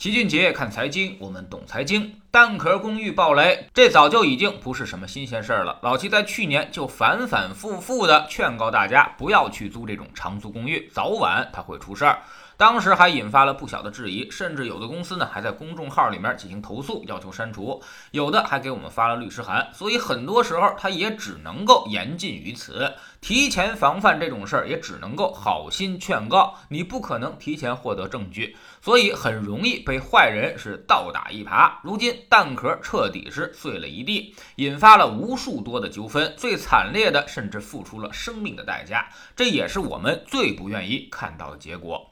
齐俊杰看财经，我们懂财经。蛋壳公寓暴雷，这早就已经不是什么新鲜事儿了。老齐在去年就反反复复的劝告大家不要去租这种长租公寓，早晚它会出事儿。当时还引发了不小的质疑，甚至有的公司呢还在公众号里面进行投诉，要求删除，有的还给我们发了律师函。所以很多时候，他也只能够言尽于此。提前防范这种事儿，也只能够好心劝告，你不可能提前获得证据，所以很容易被坏人是倒打一耙。如今蛋壳彻底是碎了一地，引发了无数多的纠纷，最惨烈的甚至付出了生命的代价，这也是我们最不愿意看到的结果。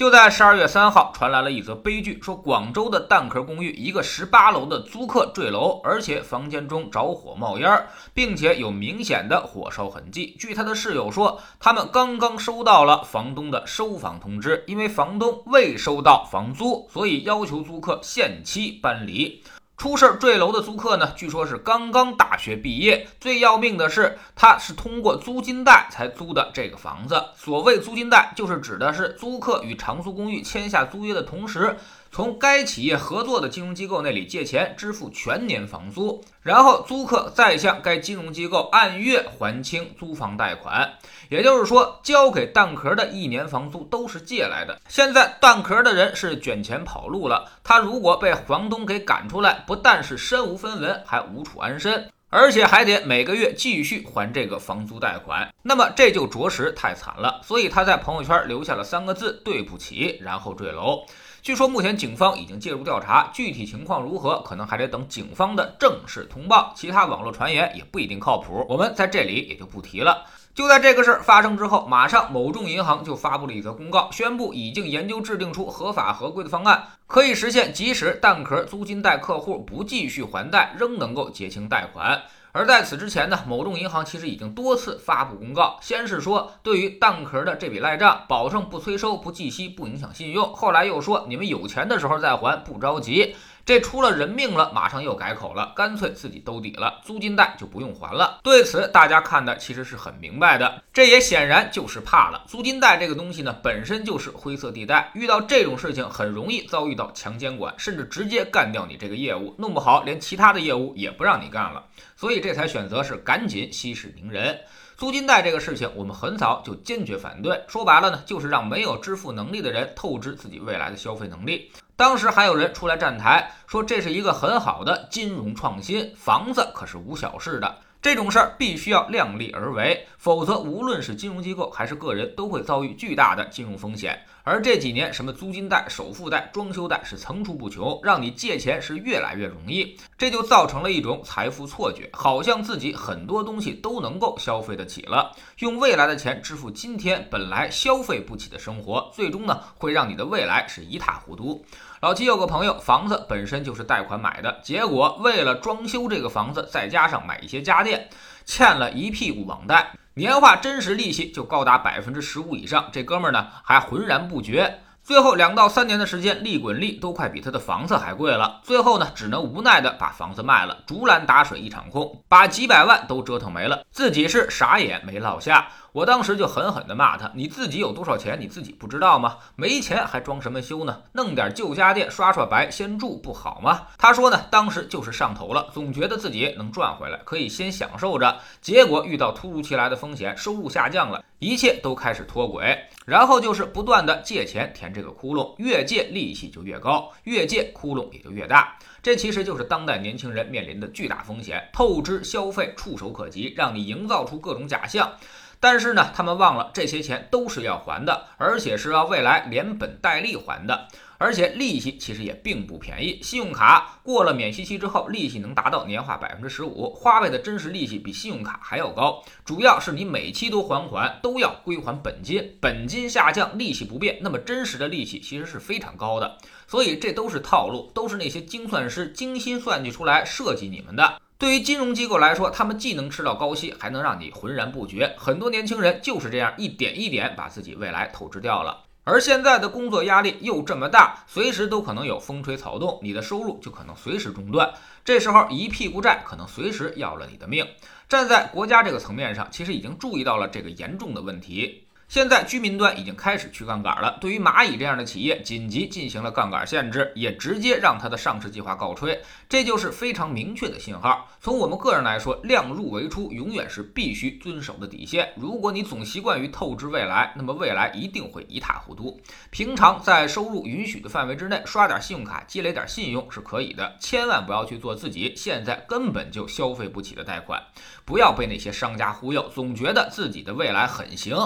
就在十二月三号，传来了一则悲剧，说广州的蛋壳公寓一个十八楼的租客坠楼，而且房间中着火冒烟，并且有明显的火烧痕迹。据他的室友说，他们刚刚收到了房东的收房通知，因为房东未收到房租，所以要求租客限期搬离。出事坠楼的租客呢，据说是刚刚大学毕业。最要命的是，他是通过租金贷才租的这个房子。所谓租金贷，就是指的是租客与长租公寓签下租约的同时。从该企业合作的金融机构那里借钱支付全年房租，然后租客再向该金融机构按月还清租房贷款。也就是说，交给蛋壳的一年房租都是借来的。现在蛋壳的人是卷钱跑路了，他如果被房东给赶出来，不但是身无分文，还无处安身，而且还得每个月继续还这个房租贷款。那么这就着实太惨了。所以他在朋友圈留下了三个字：对不起，然后坠楼。据说目前警方已经介入调查，具体情况如何，可能还得等警方的正式通报。其他网络传言也不一定靠谱，我们在这里也就不提了。就在这个事儿发生之后，马上某众银行就发布了一则公告，宣布已经研究制定出合法合规的方案，可以实现即使蛋壳租金贷客户不继续还贷，仍能够结清贷款。而在此之前呢，某众银行其实已经多次发布公告，先是说对于蛋壳的这笔赖账，保证不催收、不计息、不影响信用，后来又说你们有钱的时候再还，不着急。这出了人命了，马上又改口了，干脆自己兜底了，租金贷就不用还了。对此，大家看的其实是很明白的，这也显然就是怕了。租金贷这个东西呢，本身就是灰色地带，遇到这种事情很容易遭遇到强监管，甚至直接干掉你这个业务，弄不好连其他的业务也不让你干了。所以这才选择是赶紧息事宁人。租金贷这个事情，我们很早就坚决反对。说白了呢，就是让没有支付能力的人透支自己未来的消费能力。当时还有人出来站台，说这是一个很好的金融创新，房子可是无小事的。这种事儿必须要量力而为，否则无论是金融机构还是个人，都会遭遇巨大的金融风险。而这几年，什么租金贷、首付贷、装修贷是层出不穷，让你借钱是越来越容易，这就造成了一种财富错觉，好像自己很多东西都能够消费得起了，用未来的钱支付今天本来消费不起的生活，最终呢会让你的未来是一塌糊涂。老七有个朋友，房子本身就是贷款买的，结果为了装修这个房子，再加上买一些家电，欠了一屁股网贷，年化真实利息就高达百分之十五以上。这哥们儿呢还浑然不觉，最后两到三年的时间，利滚利都快比他的房子还贵了。最后呢，只能无奈的把房子卖了，竹篮打水一场空，把几百万都折腾没了，自己是啥也没落下。我当时就狠狠地骂他：“你自己有多少钱，你自己不知道吗？没钱还装什么修呢？弄点旧家电刷刷白，先住不好吗？”他说呢，当时就是上头了，总觉得自己能赚回来，可以先享受着。结果遇到突如其来的风险，收入下降了，一切都开始脱轨，然后就是不断的借钱填这个窟窿，越借利息就越高，越借窟窿也就越大。这其实就是当代年轻人面临的巨大风险：透支消费触手可及，让你营造出各种假象。但是呢，他们忘了这些钱都是要还的，而且是要未来连本带利还的，而且利息其实也并不便宜。信用卡过了免息期之后，利息能达到年化百分之十五，花呗的真实利息比信用卡还要高。主要是你每期都还款，都要归还本金，本金下降，利息不变，那么真实的利息其实是非常高的。所以这都是套路，都是那些精算师精心算计出来设计你们的。对于金融机构来说，他们既能吃到高息，还能让你浑然不觉。很多年轻人就是这样一点一点把自己未来透支掉了。而现在的工作压力又这么大，随时都可能有风吹草动，你的收入就可能随时中断。这时候一屁股债可能随时要了你的命。站在国家这个层面上，其实已经注意到了这个严重的问题。现在居民端已经开始去杠杆了，对于蚂蚁这样的企业，紧急进行了杠杆限制，也直接让它的上市计划告吹，这就是非常明确的信号。从我们个人来说，量入为出永远是必须遵守的底线。如果你总习惯于透支未来，那么未来一定会一塌糊涂。平常在收入允许的范围之内，刷点信用卡积累点信用是可以的，千万不要去做自己现在根本就消费不起的贷款，不要被那些商家忽悠，总觉得自己的未来很行。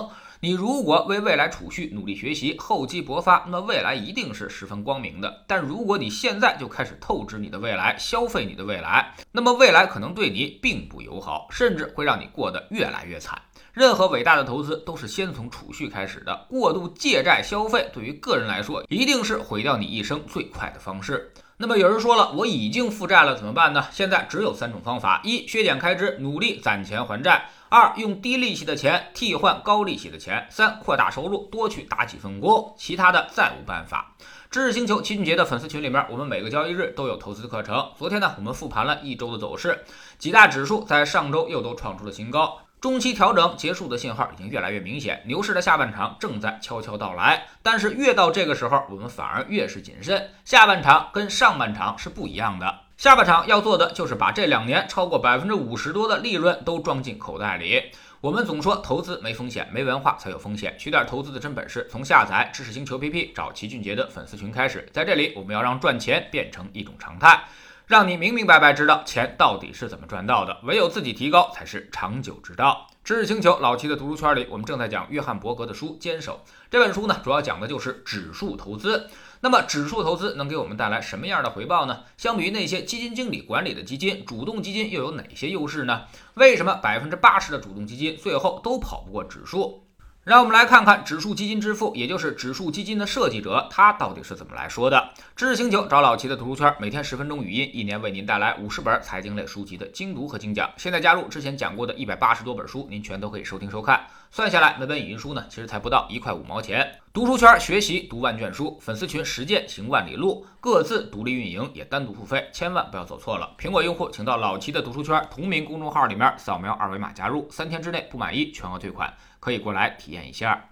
你如果为未来储蓄、努力学习、厚积薄发，那么未来一定是十分光明的。但如果你现在就开始透支你的未来、消费你的未来，那么未来可能对你并不友好，甚至会让你过得越来越惨。任何伟大的投资都是先从储蓄开始的，过度借债消费对于个人来说，一定是毁掉你一生最快的方式。那么有人说了，我已经负债了怎么办呢？现在只有三种方法：一、削减开支，努力攒钱还债。二用低利息的钱替换高利息的钱，三扩大收入，多去打几份工，其他的再无办法。知识星球齐俊杰的粉丝群里面，我们每个交易日都有投资课程。昨天呢，我们复盘了一周的走势，几大指数在上周又都创出了新高。中期调整结束的信号已经越来越明显，牛市的下半场正在悄悄到来。但是越到这个时候，我们反而越是谨慎。下半场跟上半场是不一样的，下半场要做的就是把这两年超过百分之五十多的利润都装进口袋里。我们总说投资没风险，没文化才有风险。学点投资的真本事，从下载知识星球 PP 找齐俊杰的粉丝群开始。在这里，我们要让赚钱变成一种常态。让你明明白白知道钱到底是怎么赚到的，唯有自己提高才是长久之道。知识星球老齐的读书圈里，我们正在讲约翰伯格的书《坚守》这本书呢，主要讲的就是指数投资。那么，指数投资能给我们带来什么样的回报呢？相比于那些基金经理管理的基金，主动基金又有哪些优势呢？为什么百分之八十的主动基金最后都跑不过指数？让我们来看看指数基金之父，也就是指数基金的设计者，他到底是怎么来说的？知识星球找老齐的读书圈，每天十分钟语音，一年为您带来五十本财经类书籍的精读和精讲。现在加入之前讲过的一百八十多本书，您全都可以收听收看。算下来，每本语音书呢，其实才不到一块五毛钱。读书圈学习读万卷书，粉丝群实践行万里路，各自独立运营，也单独付费，千万不要走错了。苹果用户请到老齐的读书圈同名公众号里面扫描二维码加入，三天之内不满意全额退款。可以过来体验一下。